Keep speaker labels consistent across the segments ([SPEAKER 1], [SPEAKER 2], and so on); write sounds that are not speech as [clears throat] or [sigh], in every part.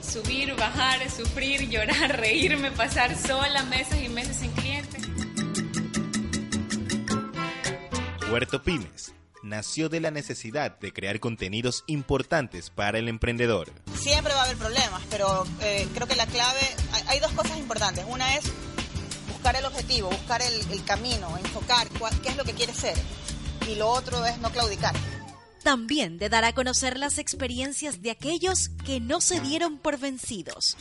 [SPEAKER 1] subir, bajar, sufrir, [laughs] llorar, reírme, pasar sola meses y meses sin clientes.
[SPEAKER 2] Puerto Pymes nació de la necesidad de crear contenidos importantes para el emprendedor.
[SPEAKER 3] Siempre va a haber problemas, pero eh, creo que la clave, hay, dos cosas importantes. Una es buscar el objetivo, buscar el, el camino, enfocar qué es lo que quieres ser. Y lo otro es no claudicar
[SPEAKER 4] también de dar a conocer las experiencias de aquellos que no se dieron por vencidos.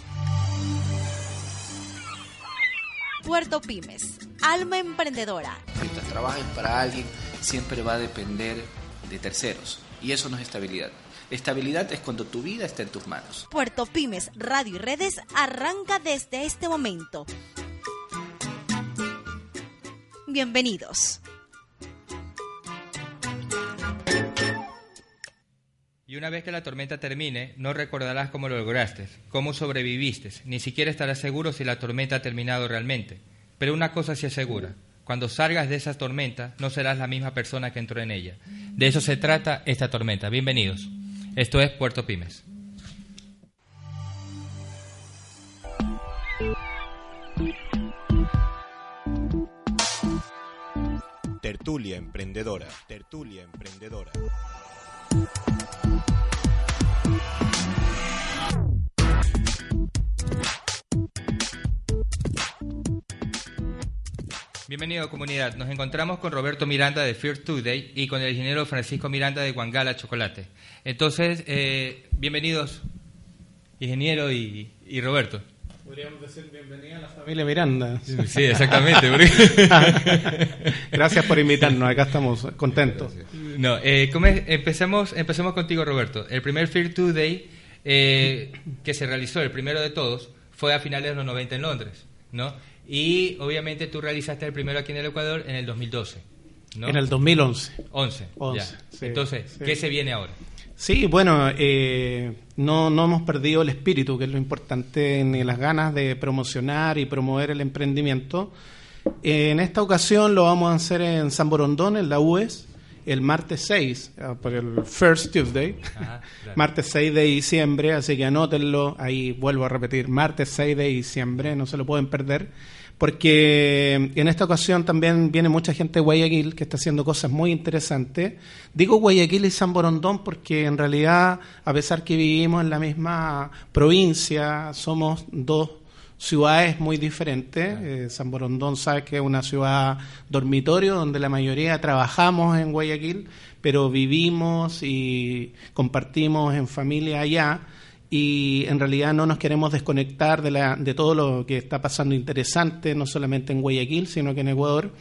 [SPEAKER 4] Puerto Pymes, alma emprendedora.
[SPEAKER 5] Mientras trabajes para alguien, siempre va a depender de terceros. Y eso no es estabilidad. Estabilidad es cuando tu vida está en tus manos.
[SPEAKER 4] Puerto Pymes, Radio y Redes arranca desde este momento. Bienvenidos.
[SPEAKER 6] Y una vez que la tormenta termine, no recordarás cómo lo lograste, cómo sobreviviste, ni siquiera estarás seguro si la tormenta ha terminado realmente. Pero una cosa sí es segura, cuando salgas de esa tormenta no serás la misma persona que entró en ella. De eso se trata esta tormenta. Bienvenidos. Esto es Puerto Pymes.
[SPEAKER 2] Tertulia Emprendedora. Tertulia Emprendedora.
[SPEAKER 6] Bienvenido comunidad. Nos encontramos con Roberto Miranda de Fear Today y con el ingeniero Francisco Miranda de Guangala Chocolate. Entonces, eh, bienvenidos, ingeniero y, Roberto.
[SPEAKER 7] Podríamos decir bienvenida a la familia Miranda.
[SPEAKER 6] Sí, exactamente. [laughs]
[SPEAKER 7] Gracias por invitarnos, acá estamos contentos.
[SPEAKER 6] No, eh, empecemos, empecemos contigo, Roberto. El primer Fear Today eh, que se realizó, el primero de todos, fue a finales de los 90 en Londres, ¿no? Y obviamente tú realizaste el primero aquí en el Ecuador en el 2012. ¿no?
[SPEAKER 7] En el 2011.
[SPEAKER 6] 11. Entonces, ¿qué se viene ahora?
[SPEAKER 7] Sí, bueno, eh, no, no hemos perdido el espíritu, que es lo importante, ni las ganas de promocionar y promover el emprendimiento. En esta ocasión lo vamos a hacer en San Borondón, en la UES, el martes 6, ah, por el First Tuesday, [laughs] martes 6 de diciembre, así que anótenlo, ahí vuelvo a repetir, martes 6 de diciembre, no se lo pueden perder porque en esta ocasión también viene mucha gente de Guayaquil que está haciendo cosas muy interesantes. Digo Guayaquil y San Borondón porque en realidad, a pesar que vivimos en la misma provincia, somos dos ciudades muy diferentes. Eh, San Borondón sabe que es una ciudad dormitorio donde la mayoría trabajamos en Guayaquil, pero vivimos y compartimos en familia allá y en realidad no nos queremos desconectar de, la, de todo lo que está pasando interesante, no solamente en Guayaquil, sino que en Ecuador.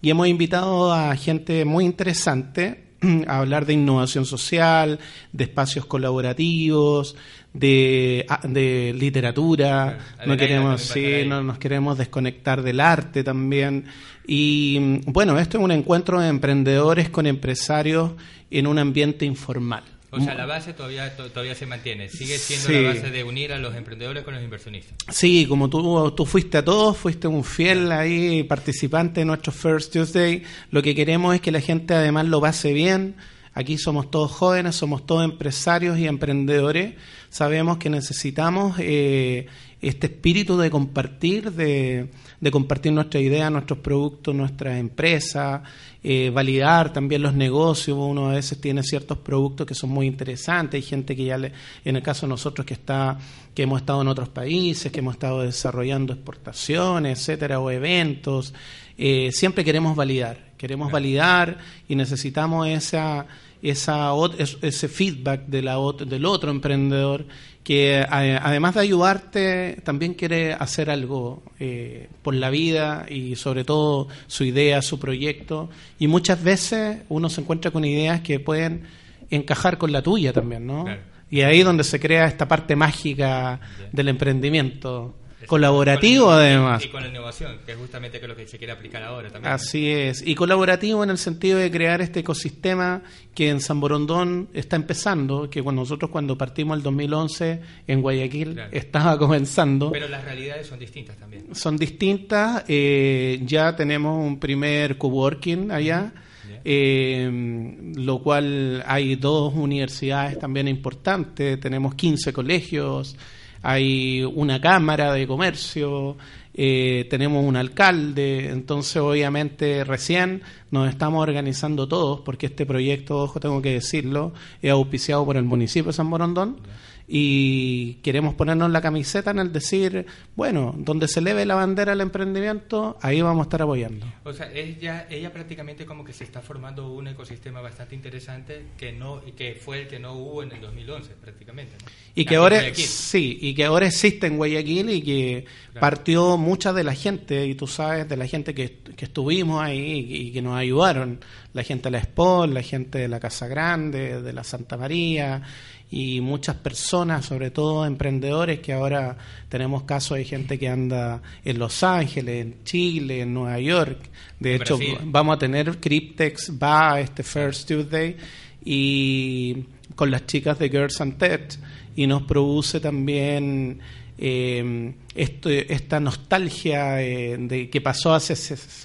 [SPEAKER 7] Y hemos invitado a gente muy interesante [clears throat] a hablar de innovación social, de espacios colaborativos, de, de literatura, no queremos, sí, no nos queremos desconectar del arte también. Y bueno, esto es un encuentro de emprendedores con empresarios en un ambiente informal.
[SPEAKER 6] O sea, la base todavía, todavía se mantiene, sigue siendo la base de unir a los emprendedores con los inversionistas.
[SPEAKER 7] Sí, como tú, tú fuiste a todos, fuiste un fiel ahí participante de nuestro First Tuesday, lo que queremos es que la gente además lo pase bien. Aquí somos todos jóvenes, somos todos empresarios y emprendedores. Sabemos que necesitamos eh, este espíritu de compartir, de, de compartir nuestras ideas, nuestros productos, nuestras empresas eh, validar también los negocios. Uno a veces tiene ciertos productos que son muy interesantes. Hay gente que ya, le, en el caso de nosotros, que está que hemos estado en otros países, que hemos estado desarrollando exportaciones, etcétera, o eventos. Eh, siempre queremos validar, queremos validar y necesitamos esa, esa, ese feedback de la, del otro emprendedor que además de ayudarte, también quiere hacer algo eh, por la vida y sobre todo su idea, su proyecto. Y muchas veces uno se encuentra con ideas que pueden encajar con la tuya también, ¿no? Y ahí donde se crea esta parte mágica del emprendimiento colaborativo además.
[SPEAKER 6] Y con la innovación, que es justamente lo que se quiere aplicar ahora también.
[SPEAKER 7] Así es, y colaborativo en el sentido de crear este ecosistema que en San Borondón está empezando, que cuando nosotros cuando partimos el 2011 en Guayaquil estaba comenzando.
[SPEAKER 6] Pero las realidades son distintas también.
[SPEAKER 7] Son distintas, eh, ya tenemos un primer coworking allá. Eh, lo cual hay dos universidades también importantes, tenemos 15 colegios, hay una cámara de comercio, eh, tenemos un alcalde, entonces obviamente recién nos estamos organizando todos, porque este proyecto, ojo, tengo que decirlo, es auspiciado por el municipio de San Borondón y queremos ponernos la camiseta en el decir, bueno, donde se eleve la bandera del emprendimiento, ahí vamos a estar apoyando.
[SPEAKER 6] O sea, ella, ella prácticamente como que se está formando un ecosistema bastante interesante que no que fue el que no hubo en el 2011 prácticamente.
[SPEAKER 7] Y que ahora sí, y que ahora existe en Guayaquil y que partió mucha de la gente, y tú sabes, de la gente que, que estuvimos ahí y, que nos ayudaron, la gente de la SPOL, la gente de la Casa Grande, de la Santa María, y muchas personas, sobre todo emprendedores, que ahora tenemos casos de gente que anda en Los Ángeles, en Chile, en Nueva York. De hecho, vamos a tener Cryptex, va este First Tuesday y con las chicas de Girls and Tech y nos produce también eh, esta nostalgia eh, de que pasó hace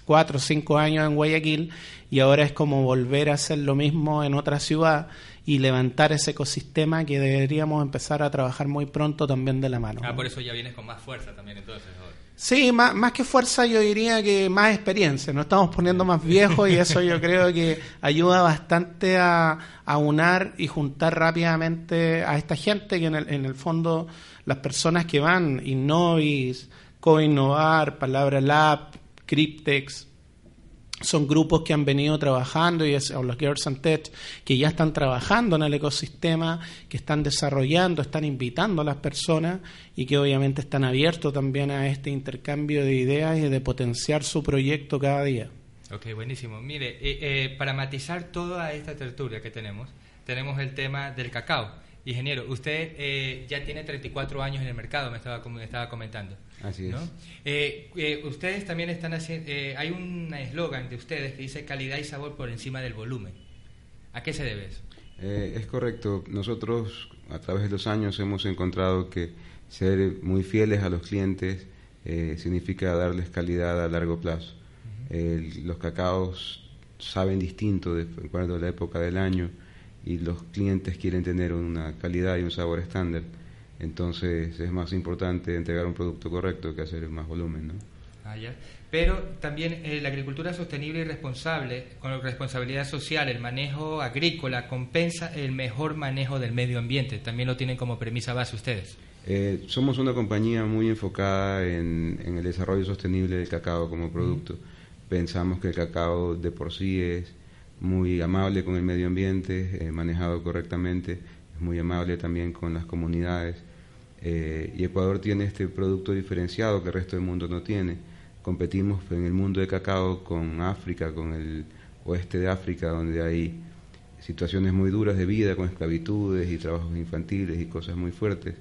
[SPEAKER 7] cuatro o cinco años en Guayaquil y ahora es como volver a hacer lo mismo en otra ciudad y levantar ese ecosistema que deberíamos empezar a trabajar muy pronto también de la mano.
[SPEAKER 6] Ah, por eso ya vienes con más fuerza también entonces.
[SPEAKER 7] Sí, más, más que fuerza yo diría que más experiencia, nos estamos poniendo más viejos y eso yo creo que ayuda bastante a, a unar y juntar rápidamente a esta gente que en el, en el fondo las personas que van, Innovis, Coinnovar, Palabra Lab, Cryptex, son grupos que han venido trabajando, y es, o los Girls and Tech, que ya están trabajando en el ecosistema, que están desarrollando, están invitando a las personas y que obviamente están abiertos también a este intercambio de ideas y de potenciar su proyecto cada día.
[SPEAKER 6] Ok, buenísimo. Mire, eh, eh, para matizar toda esta tertulia que tenemos, tenemos el tema del cacao. Ingeniero, usted eh, ya tiene 34 años en el mercado, me estaba, me estaba comentando.
[SPEAKER 8] Así es.
[SPEAKER 6] Eh, eh, ustedes también están haciendo, eh, hay un eslogan de ustedes que dice calidad y sabor por encima del volumen. ¿A qué se debe eso?
[SPEAKER 8] es correcto. Nosotros a través de los años hemos encontrado que ser muy fieles a los clientes significa darles calidad a largo plazo. los cacaos saben distinto de acuerdo a la época del año y los clientes quieren tener una calidad y un sabor estándar. Entonces es más importante entregar un producto correcto que hacer más volumen. ¿no?
[SPEAKER 6] Ah, Pero también eh, la agricultura sostenible y responsable, con responsabilidad social, el manejo agrícola, compensa el mejor manejo del medio ambiente. También lo tienen como premisa base ustedes.
[SPEAKER 8] Eh, somos una compañía muy enfocada en, el desarrollo sostenible del cacao como producto. Pensamos que el cacao de por sí es muy amable con el medio ambiente, eh, manejado correctamente, es muy amable también con las comunidades eh, y Ecuador tiene este producto diferenciado que el resto del mundo no tiene. Competimos en el mundo de cacao con África, con el oeste de África, donde hay situaciones muy duras de vida, con esclavitudes y trabajos infantiles y cosas muy fuertes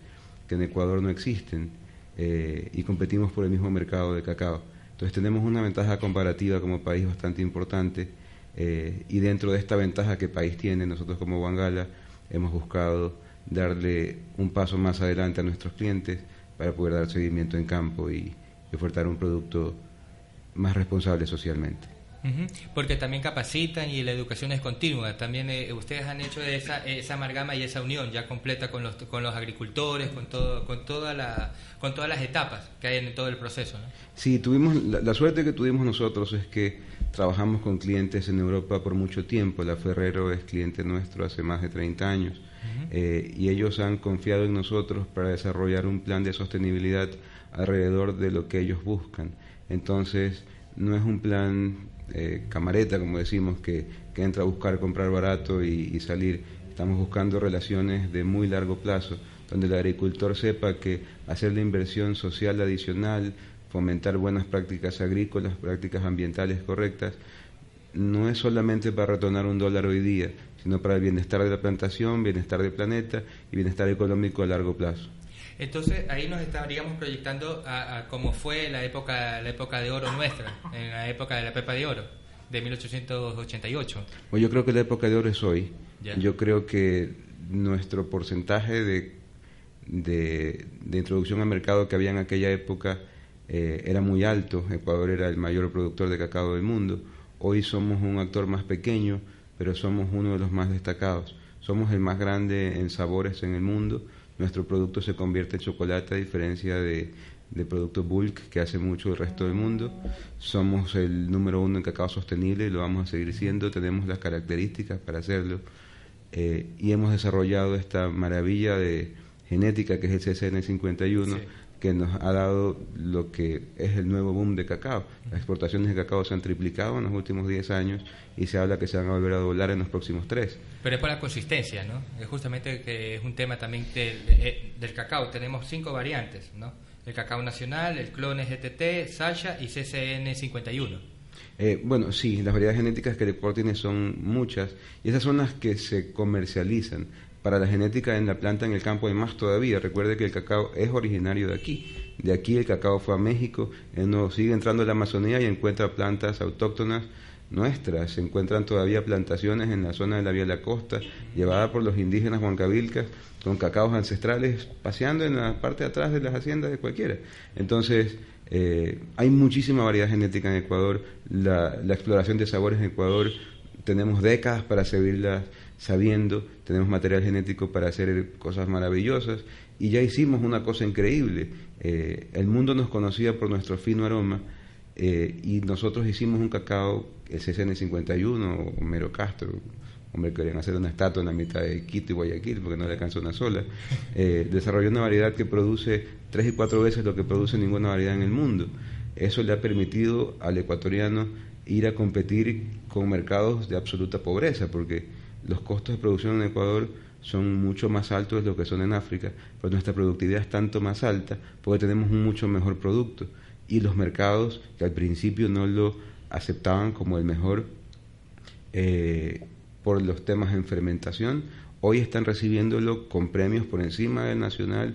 [SPEAKER 8] que en Ecuador no existen, eh, y competimos por el mismo mercado de cacao. Entonces tenemos una ventaja comparativa como país bastante importante, eh, y dentro de esta ventaja que el país tiene, nosotros como Bangala hemos buscado darle un paso más adelante a nuestros clientes para poder dar seguimiento en campo y, ofertar un producto más responsable socialmente.
[SPEAKER 6] Porque también capacitan y la educación es continua. También eh, ustedes han hecho esa, esa amalgama y esa unión ya completa con los, con los agricultores, con, todo, con, toda la, con todas las etapas que hay en todo el proceso. ¿no?
[SPEAKER 8] Sí, tuvimos, la, la, suerte que tuvimos nosotros es que trabajamos con clientes en Europa por mucho tiempo. La Ferrero es cliente nuestro hace más de 30 años eh, y ellos han confiado en nosotros para desarrollar un plan de sostenibilidad alrededor de lo que ellos buscan. Entonces, no es un plan eh, camareta, como decimos, que, que, entra a buscar comprar barato y, salir. Estamos buscando relaciones de muy largo plazo, donde el agricultor sepa que hacer la inversión social adicional, fomentar buenas prácticas agrícolas, prácticas ambientales correctas, no es solamente para retornar un dólar hoy día, sino para el bienestar de la plantación, bienestar del planeta y bienestar económico a largo plazo.
[SPEAKER 6] Entonces ahí nos estaríamos proyectando a, cómo fue la época, la época de oro nuestra, en la época de la pepa de oro, de 1888.
[SPEAKER 8] Pues yo creo que la época de oro es hoy. Yo creo que nuestro porcentaje de, de, introducción al mercado que había en aquella época eh, era muy alto. Ecuador era el mayor productor de cacao del mundo. Hoy somos un actor más pequeño, pero somos uno de los más destacados. Somos el más grande en sabores en el mundo nuestro producto se convierte en chocolate a diferencia de, de productos bulk que hace mucho el resto del mundo. Somos el número uno en cacao sostenible y lo vamos a seguir siendo. Tenemos las características para hacerlo eh, y hemos desarrollado esta maravilla de genética que es el CCN51 que nos ha dado lo que es el nuevo boom de cacao. Las exportaciones de cacao se han triplicado en los últimos 10 años y se habla que se van a volver a doblar en los próximos 3.
[SPEAKER 6] Pero es por la consistencia, ¿no? Es justamente que es un tema también del, del cacao. Tenemos cinco variantes, ¿no? El cacao nacional, el clone GTT, Sasha y CCN51.
[SPEAKER 8] Eh, bueno, sí, las variedades genéticas que tiene son muchas y esas son las que se comercializan para la genética en la planta en el campo hay más todavía. Recuerde que el cacao es originario de aquí. De aquí el cacao fue a México, uno sigue entrando a la Amazonía y encuentra plantas autóctonas nuestras. Se encuentran todavía plantaciones en la zona de la Vía de la Costa, llevada por los indígenas huancavilcas, con cacaos ancestrales paseando en la parte de atrás de las haciendas de cualquiera. Entonces, eh, hay muchísima variedad genética en Ecuador, la, la exploración de sabores en Ecuador, tenemos décadas para seguirla sabiendo, tenemos material genético para hacer cosas maravillosas y ya hicimos una cosa increíble. Eh, el mundo nos conocía por nuestro fino aroma eh, y nosotros hicimos un cacao, el CCN51, Homero Castro, hombre, querían hacer una estatua en la mitad de Quito y Guayaquil porque no le alcanzó una sola, eh, desarrolló una variedad que produce tres y cuatro veces lo que produce ninguna variedad en el mundo. Eso le ha permitido al ecuatoriano ir a competir con mercados de absoluta pobreza, porque los costos de producción en Ecuador son mucho más altos de lo que son en África, pero nuestra productividad es tanto más alta porque tenemos un mucho mejor producto. Y los mercados que al principio no lo aceptaban como el mejor eh, por los temas en fermentación, hoy están recibiéndolo con premios por encima del nacional.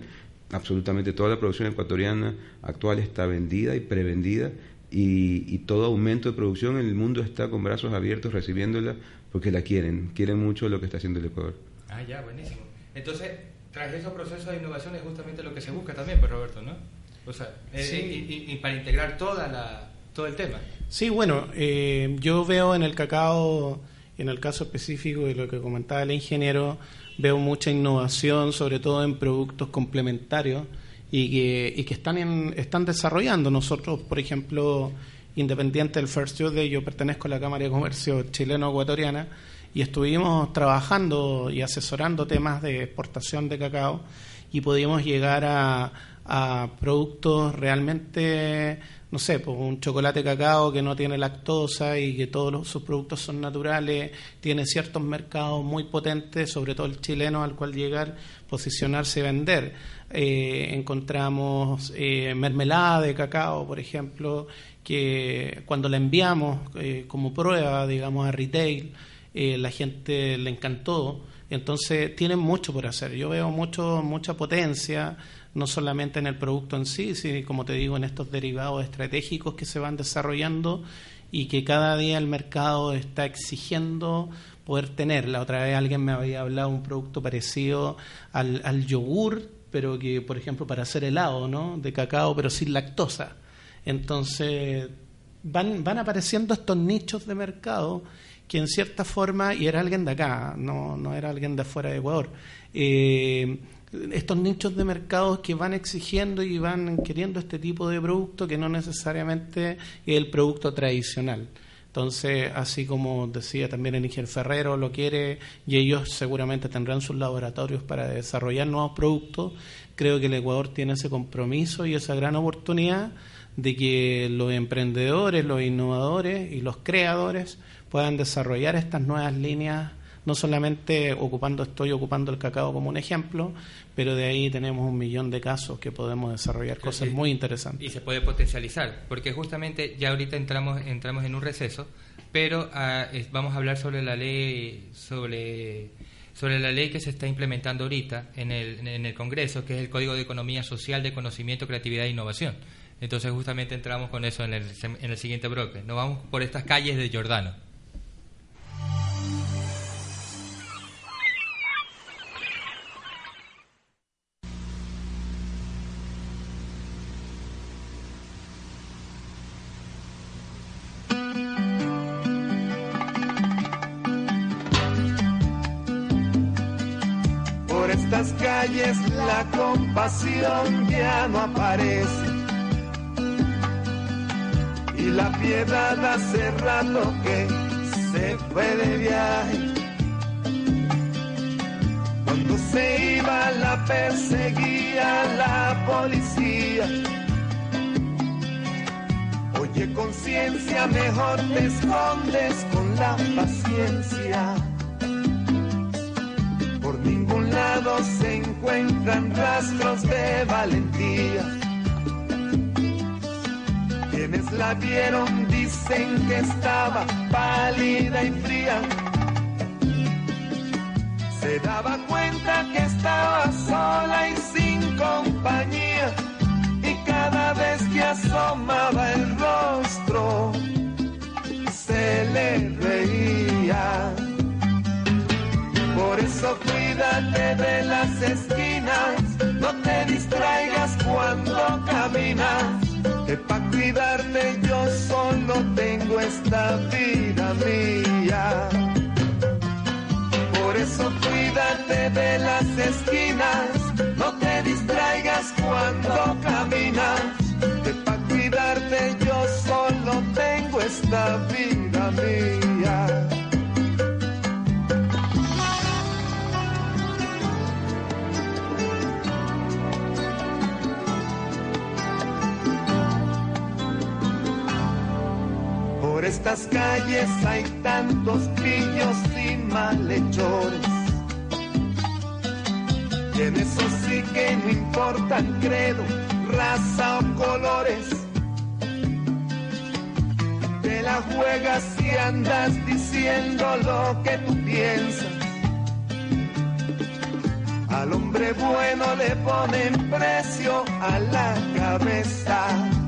[SPEAKER 8] Absolutamente toda la producción ecuatoriana actual está vendida y prevendida y, todo aumento de producción en el mundo está con brazos abiertos recibiéndola porque la quieren, quieren mucho lo que está haciendo el Ecuador.
[SPEAKER 6] Ah, ya, buenísimo. Entonces, tras esos procesos de innovación es justamente lo que se busca también, pues Roberto, ¿no? O sea, eh, sí. y, para integrar toda la, todo el tema.
[SPEAKER 7] Sí, bueno, eh, yo veo en el cacao, en el caso específico de lo que comentaba el ingeniero, veo mucha innovación, sobre todo en productos complementarios y que, y que están, en, están desarrollando. Nosotros, por ejemplo, independiente del First Tuesday, yo pertenezco a la Cámara de Comercio chileno-ecuatoriana y estuvimos trabajando y asesorando temas de exportación de cacao y pudimos llegar a, a productos realmente no sé, pues un chocolate cacao que no tiene lactosa y que todos sus productos son naturales, tiene ciertos mercados muy potentes, sobre todo el chileno al cual llegar, posicionarse y vender. Eh, encontramos eh, mermelada de cacao, por ejemplo, que cuando la enviamos eh, como prueba, digamos, a retail, la gente le encantó. Entonces tienen mucho por hacer. Yo veo mucho, mucha potencia no solamente en el producto en sí, sino como te digo, en estos derivados estratégicos que se van desarrollando y que cada día el mercado está exigiendo poder tener. La otra vez alguien me había hablado de un producto parecido al, yogur, pero que, por ejemplo, para hacer helado, ¿no? De cacao, pero sin lactosa. Entonces, van, van apareciendo estos nichos de mercado que en cierta forma, y era alguien de acá, no, no era alguien de afuera de Ecuador, eh, estos nichos de mercados que van exigiendo y van queriendo este tipo de producto que no necesariamente es el producto tradicional. Entonces, así como decía también el ingeniero Ferrero lo quiere y ellos seguramente tendrán sus laboratorios para desarrollar nuevos productos, creo que el Ecuador tiene ese compromiso y esa gran oportunidad de que los emprendedores, los innovadores y los creadores puedan desarrollar estas nuevas líneas no solamente ocupando, estoy ocupando el cacao como un ejemplo, pero de ahí tenemos un millón de casos que podemos desarrollar cosas muy interesantes.
[SPEAKER 6] Y se puede potencializar, porque justamente ya ahorita entramos, entramos en un receso, pero es- vamos a hablar sobre la ley sobre sobre la ley que se está implementando ahorita en el, en el Congreso, que es el Código de Economía Social de Conocimiento, Creatividad e Innovación. Entonces justamente entramos con eso en el, en el siguiente bloque. Nos vamos por estas calles de Giordano.
[SPEAKER 9] Que vida mía. Por eso cuídate de las esquinas, no te distraigas cuando caminas, que pa' cuidarte yo solo tengo esta vida mía. Estas calles hay tantos pillos y malhechores. Y en eso sí que no importan credo, raza o colores. Te la juegas si andas diciendo lo que tú piensas. Al hombre bueno le ponen precio a la cabeza.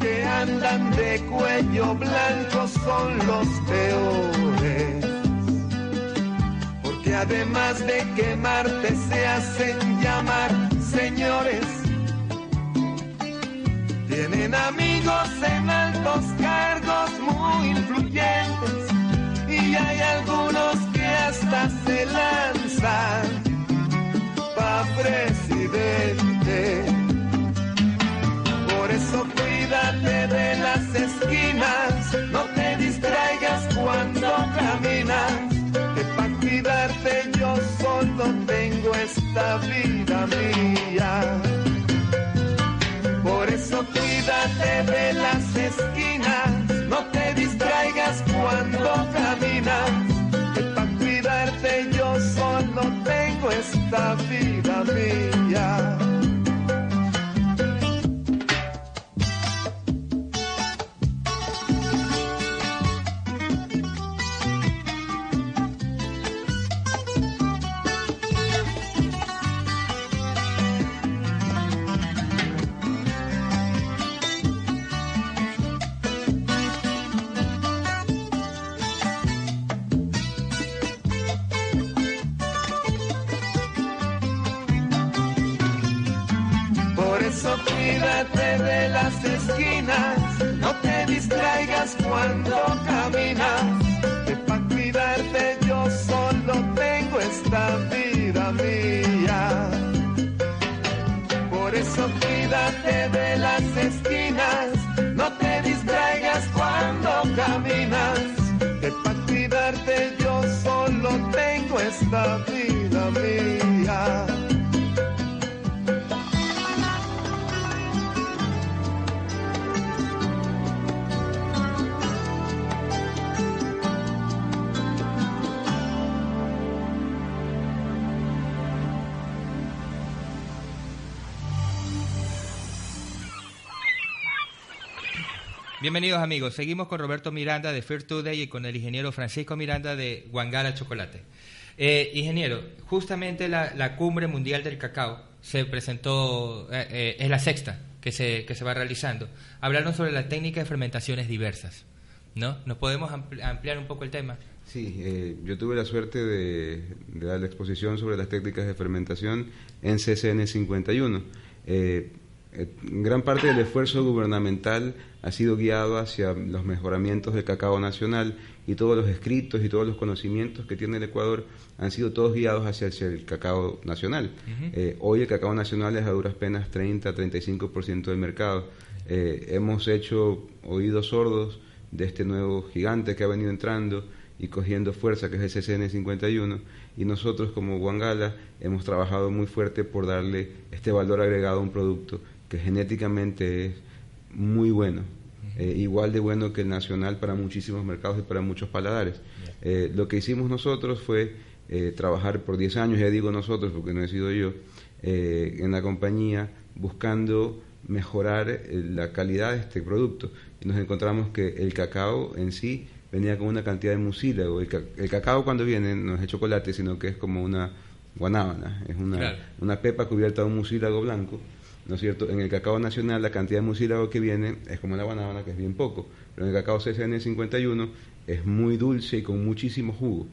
[SPEAKER 9] Que andan de cuello blanco son los peores. Porque además de quemarte se hacen llamar señores. Tienen amigos en altos cargos muy influyentes. Y hay algunos que hasta se lanzan pa' presidente. Por eso cuídate de las esquinas, no te distraigas cuando caminas, que para cuidarte yo solo tengo esta vida mía.
[SPEAKER 6] Amigos, seguimos con Roberto Miranda de Fair Today y con el ingeniero Francisco Miranda de Guangara Chocolate. Eh, ingeniero, justamente la, la, cumbre mundial del cacao se presentó, eh, eh, es la sexta que se, que se va realizando. Hablaron sobre la técnica de fermentaciones diversas. ¿no? ¿Nos podemos ampliar un poco el tema?
[SPEAKER 8] Sí, eh, yo tuve la suerte de, de, dar la exposición sobre las técnicas de fermentación en CCN 51. Eh, eh, gran parte del esfuerzo gubernamental ha sido guiado hacia los mejoramientos del cacao nacional y todos los escritos y todos los conocimientos que tiene el Ecuador han sido todos guiados hacia, hacia el cacao nacional. eh, hoy el cacao nacional es a duras penas 30-35% del mercado. Eh, hemos hecho oídos sordos de este nuevo gigante que ha venido entrando y cogiendo fuerza, que es el CCN 51, y nosotros como Guangala hemos trabajado muy fuerte por darle este valor agregado a un producto que genéticamente es muy bueno, eh, igual de bueno que el nacional para muchísimos mercados y para muchos paladares. Eh, lo que hicimos nosotros fue eh, trabajar por 10 años, ya digo nosotros porque no he sido yo, en la compañía buscando mejorar la calidad de este producto. Y nos encontramos que el cacao en sí venía con una cantidad de mucílago. El, ca el cacao cuando viene no es chocolate, sino que es como una guanábana, es una, claro. una pepa cubierta de un mucílago blanco. ¿No es cierto? En el cacao nacional la cantidad de mucílago que viene es como la guanábana, que es bien poco, pero en el cacao CCN 51 es muy dulce y con muchísimo jugo.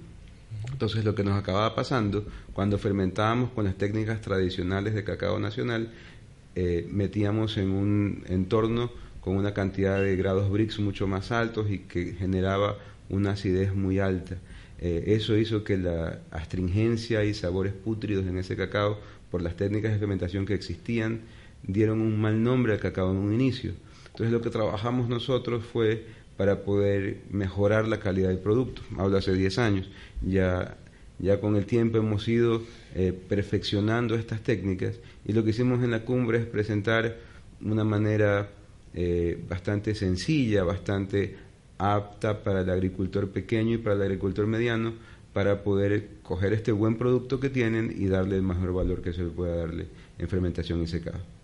[SPEAKER 8] Entonces lo que nos acababa pasando cuando fermentábamos con las técnicas tradicionales de cacao nacional, eh, metíamos en un entorno con una cantidad de grados Brix mucho más altos y que generaba una acidez muy alta. Eh, eso hizo que la astringencia y sabores pútridos en ese cacao, por las técnicas de fermentación que existían, dieron un mal nombre al cacao en un inicio. Entonces lo que trabajamos nosotros fue para poder mejorar la calidad del producto. Hablo hace 10 años. Ya, ya con el tiempo hemos ido eh, perfeccionando estas técnicas y lo que hicimos en la cumbre es presentar una manera eh, bastante sencilla, bastante apta para el agricultor pequeño y para el agricultor mediano para poder coger este buen producto que tienen y darle el mejor valor que se le pueda darle en fermentación y secado.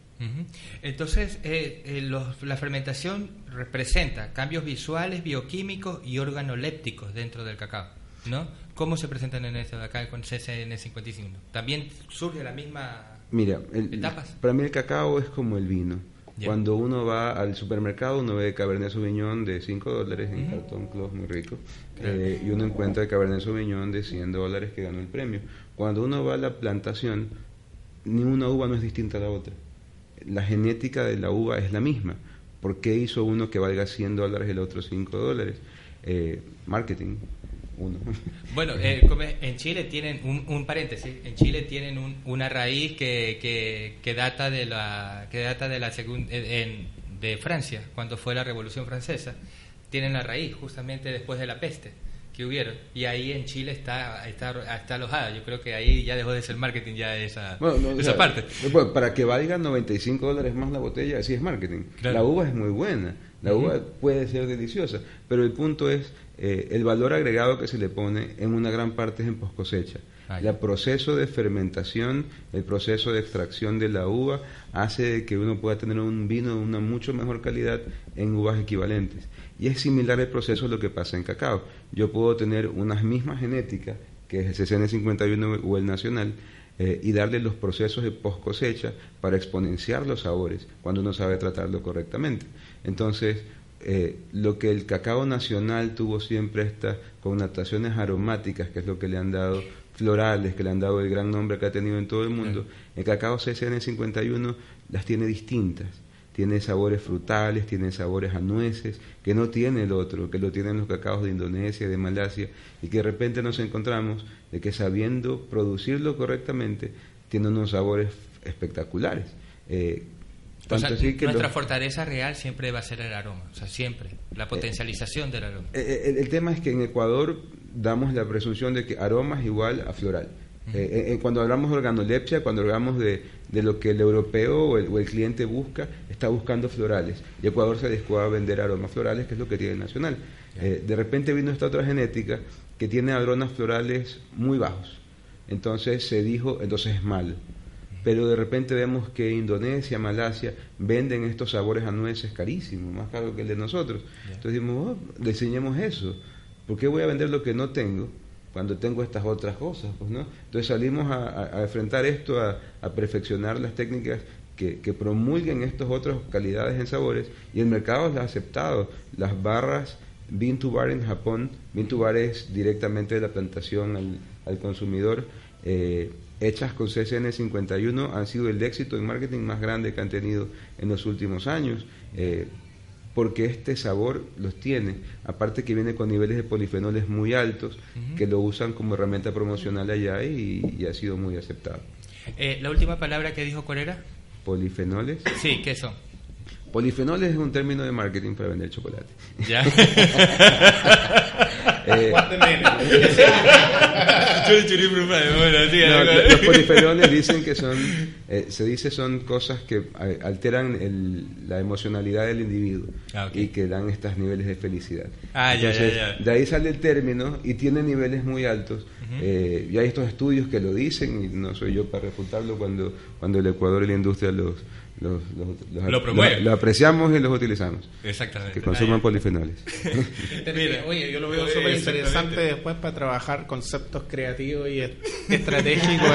[SPEAKER 6] Entonces, eh, eh, los, la fermentación representa cambios visuales, bioquímicos y organolépticos dentro del cacao, ¿no? ¿Cómo se presentan en esto de acá con CCN55? ¿También surge la misma
[SPEAKER 8] Mira, el,
[SPEAKER 6] etapas?
[SPEAKER 8] para mí el cacao es como el vino. Cuando uno va al supermercado, uno ve Cabernet Sauvignon de 5 dólares en cartón clos muy rico, eh, y uno encuentra el Cabernet Sauvignon de 100 dólares que ganó el premio. Cuando uno va a la plantación, ni una uva no es distinta a la otra. La genética de la uva es la misma. ¿Por qué hizo uno que valga 100 dólares y el otro 5 dólares? Eh, marketing, uno. [laughs]
[SPEAKER 6] Bueno, eh, en Chile tienen un, un paréntesis. En Chile tienen un- una raíz que, que, que data de la que data de la segun- en- de Francia, cuando fue la Revolución Francesa. Tienen la raíz justamente después de la peste que hubieron y ahí en Chile está está está alojada. Yo creo que ahí ya dejó de ser marketing ya esa
[SPEAKER 8] Bueno, no, o
[SPEAKER 6] esa
[SPEAKER 8] sea,
[SPEAKER 6] parte.
[SPEAKER 8] bueno, para que valga 95 dólares más la botella, así es marketing.
[SPEAKER 6] Claro.
[SPEAKER 8] La uva es muy buena, la uva puede ser deliciosa, pero el punto es eh, el valor agregado que se le pone en una gran parte es en post cosecha. El proceso de fermentación, el proceso de extracción de la uva hace que uno pueda tener un vino de una mucho mejor calidad en uvas equivalentes. Y es similar el proceso a lo que pasa en cacao. Yo puedo tener unas mismas genéticas, que es el CCN51 o el nacional, eh, y darle los procesos de post cosecha para exponenciar los sabores cuando uno sabe tratarlo correctamente. Entonces, eh, lo que el cacao nacional tuvo siempre estas connotaciones aromáticas, que es lo que le han dado florales, que le han dado el gran nombre que ha tenido en todo el mundo, el cacao CCN51 las tiene distintas. Tiene sabores frutales, tiene sabores a nueces, que no tiene el otro, que lo tienen los cacaos de Indonesia, de Malasia, y que de repente nos encontramos de que sabiendo producirlo correctamente, tiene unos sabores espectaculares. Eh,
[SPEAKER 6] O sea,
[SPEAKER 8] que
[SPEAKER 6] nuestra
[SPEAKER 8] los-
[SPEAKER 6] fortaleza real siempre va a ser el aroma, o sea, siempre la potencialización del aroma.
[SPEAKER 8] Eh, el, el tema es que en Ecuador damos la presunción de que aroma es igual a floral. Eh, eh, cuando hablamos de organolepsia, cuando hablamos de, de lo que el europeo o el, o el cliente busca, está buscando florales. Y Ecuador se dedicó a vender aromas florales, que es lo que tiene el nacional. Eh, de repente vino esta otra genética que tiene aromas florales muy bajos. Entonces se dijo, entonces es malo. pero de repente vemos que Indonesia, Malasia venden estos sabores a nueces carísimos, más caro que el de nosotros. Entonces dijimos, oh, diseñemos eso. ¿Por qué voy a vender lo que no tengo cuando tengo estas otras cosas? Pues, ¿no? Entonces salimos a, enfrentar esto, a, perfeccionar las técnicas que, que, promulguen estas otras calidades en sabores y el mercado las ha aceptado. Las barras Bean to Bar en Japón, Bean to Bar es directamente de la plantación al, consumidor. Eh, hechas con CCN 51 han sido el éxito en marketing más grande que han tenido en los últimos años, eh, porque este sabor los tiene, aparte que viene con niveles de polifenoles muy altos, que lo usan como herramienta promocional allá y, ha sido muy aceptado.
[SPEAKER 6] Eh, ¿La última palabra que dijo cuál era?
[SPEAKER 8] Polifenoles.
[SPEAKER 6] Sí, ¿qué son?
[SPEAKER 8] Polifenoles es un término de marketing para vender chocolate.
[SPEAKER 6] Ya. [laughs] [laughs]
[SPEAKER 8] eh, [laughs] los polifenoles dicen que son, eh, se dice son cosas que alteran el, la emocionalidad del individuo ah, y que dan estos niveles de felicidad.
[SPEAKER 6] Ah, Entonces, ya,
[SPEAKER 8] de ahí sale el término y tiene niveles muy altos. eh, y hay estos estudios que lo dicen y no soy yo para refutarlo cuando, cuando el Ecuador y la industria los los, lo, apreciamos y los utilizamos.
[SPEAKER 6] Exactamente.
[SPEAKER 8] Que consuman polifenoles. [laughs]
[SPEAKER 7] oye, yo lo veo súper interesante después para trabajar conceptos creativos y [laughs] estratégicos.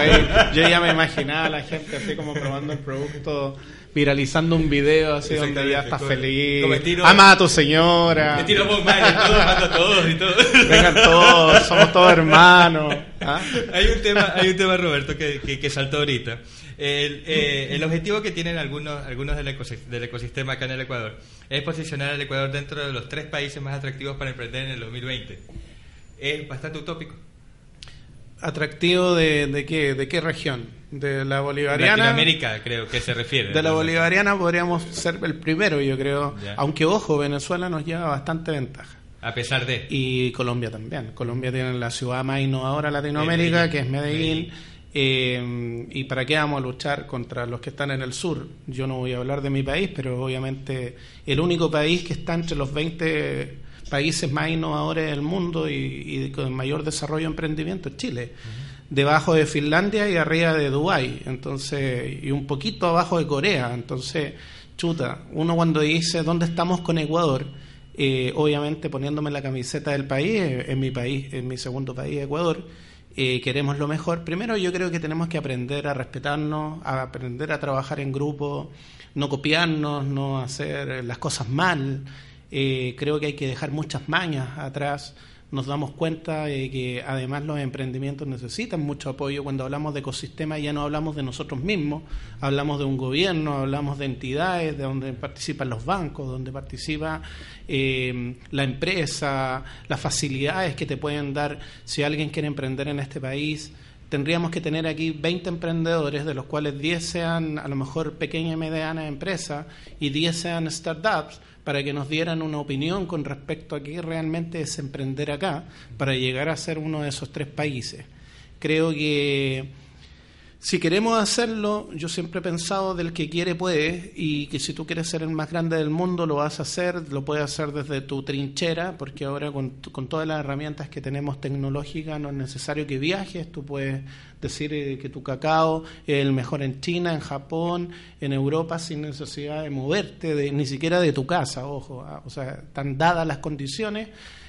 [SPEAKER 7] Yo ya me imaginaba a la gente así como probando el producto viralizando un video así donde ya está feliz. Ama a tu señora.
[SPEAKER 6] Me tiro todos, a todos y todo.
[SPEAKER 7] Vengan todos, somos todos hermanos. ¿ah?
[SPEAKER 6] Hay un tema, hay un tema Roberto que, que, que saltó ahorita el, eh, el, objetivo que tienen algunos, algunos del, ecosistema, acá en el Ecuador es posicionar al Ecuador dentro de los tres países más atractivos para emprender en el 2020. Es bastante utópico.
[SPEAKER 7] ¿Atractivo de, de qué? ¿De qué región? ¿De la bolivariana?
[SPEAKER 6] Latinoamérica, creo que se refiere.
[SPEAKER 7] De la bolivariana podríamos ser el primero, yo creo. Aunque, ojo, Venezuela nos lleva bastante ventaja.
[SPEAKER 6] A pesar de.
[SPEAKER 7] Y Colombia también. Colombia tiene la ciudad más innovadora de Latinoamérica, que es Medellín. Eh, ¿Y para qué vamos a luchar contra los que están en el sur? Yo no voy a hablar de mi país, pero obviamente el único país que está entre los 20 países más innovadores del mundo y, con mayor desarrollo de emprendimiento es Chile. Debajo de Finlandia y arriba de Dubái, entonces, y un poquito abajo de Corea. Entonces, chuta, uno cuando dice dónde estamos con Ecuador, eh, obviamente poniéndome la camiseta del país, en mi país, en mi segundo país, Ecuador, eh, queremos lo mejor, primero yo creo que tenemos que aprender a respetarnos, a aprender a trabajar en grupo, no copiarnos, no hacer las cosas mal. Eh, creo que hay que dejar muchas mañas atrás nos damos cuenta de que además los emprendimientos necesitan mucho apoyo. Cuando hablamos de ecosistema ya no hablamos de nosotros mismos, hablamos de un gobierno, hablamos de entidades, de donde participan los bancos, donde participa eh, la empresa, las facilidades que te pueden dar si alguien quiere emprender en este país tendríamos que tener aquí 20 emprendedores, de los cuales 10 sean a lo mejor pequeñas y medianas empresas y 10 sean startups, para que nos dieran una opinión con respecto a qué realmente es emprender acá, para llegar a ser uno de esos tres países. Creo que si queremos hacerlo, yo siempre he pensado del que quiere puede y que si tú quieres ser el más grande del mundo lo vas a hacer, lo puedes hacer desde tu trinchera, porque ahora con, todas las herramientas que tenemos tecnológicas no es necesario que viajes, tú puedes decir eh, que tu cacao es el mejor en China, en Japón, en Europa sin necesidad de moverte, de, ni siquiera de tu casa, ojo, ah, o sea, están dadas las condiciones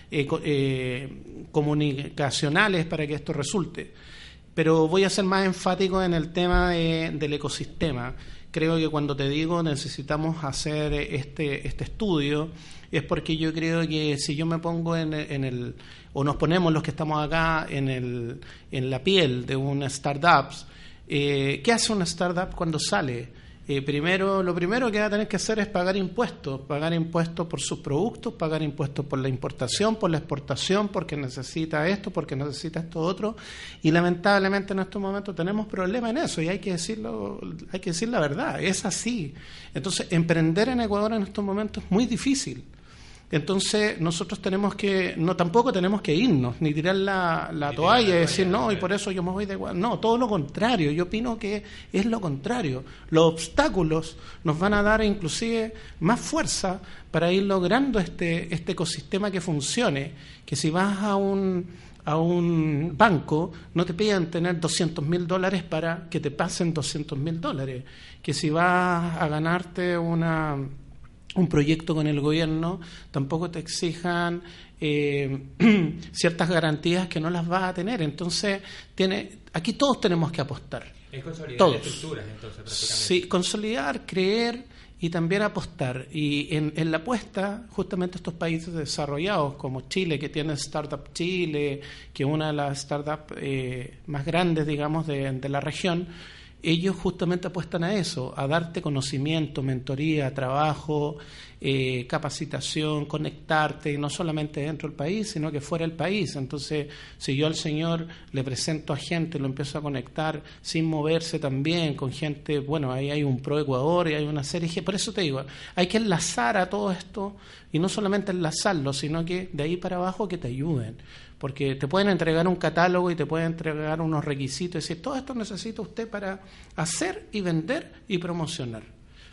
[SPEAKER 7] eh, eh, comunicacionales para que esto resulte pero voy a ser más enfático en el tema del ecosistema. Creo que cuando te digo necesitamos hacer este, este estudio, es porque yo creo que si yo me pongo en, en el, o nos ponemos los que estamos acá en, el, en la piel de un startup, eh, ¿qué hace una startup cuando sale? Eh, primero, lo primero que va a tener que hacer es pagar impuestos, pagar impuestos por sus productos, pagar impuestos por la importación, por la exportación, porque necesita esto, porque necesita esto otro, y lamentablemente en estos momentos tenemos problemas en eso y hay que decirlo, hay que decir la verdad, es así. Entonces, emprender en Ecuador en estos momentos es muy difícil. Entonces nosotros tenemos que, no tampoco tenemos que irnos, ni tirar la, la toalla y decir, no, y por eso yo me voy de igual. No, todo lo contrario, yo opino que es lo contrario. Los obstáculos nos van a dar inclusive más fuerza para ir logrando este, este ecosistema que funcione, que si vas a un a un banco, no te piden tener 200 mil dólares para que te pasen 200 mil dólares. Que si vas a ganarte una, un proyecto con el gobierno, tampoco te exijan eh, [clears throat] ciertas garantías que no las vas a tener. Entonces, tiene, aquí todos tenemos que apostar.
[SPEAKER 6] Es consolidar
[SPEAKER 7] Todos.
[SPEAKER 6] estructuras, entonces, prácticamente.
[SPEAKER 7] Sí, consolidar, creer y también apostar. Y en, en la apuesta, justamente estos países desarrollados como Chile, que tiene Startup Chile, que es una de las startups eh, más grandes, digamos, de, de la región, ellos justamente apuestan a eso, a darte conocimiento, mentoría, trabajo, eh, capacitación, conectarte, no solamente dentro del país, sino que fuera del país. Entonces, si yo al Señor le presento a gente, lo empiezo a conectar sin moverse también, con gente, bueno, ahí hay un Pro Ecuador y hay una serie, por eso te digo, hay que enlazar a todo esto, y no solamente enlazarlo, sino que de ahí para abajo que te ayuden porque te pueden entregar un catálogo y te pueden entregar unos requisitos y decir, todo esto necesita usted para hacer y vender y promocionar.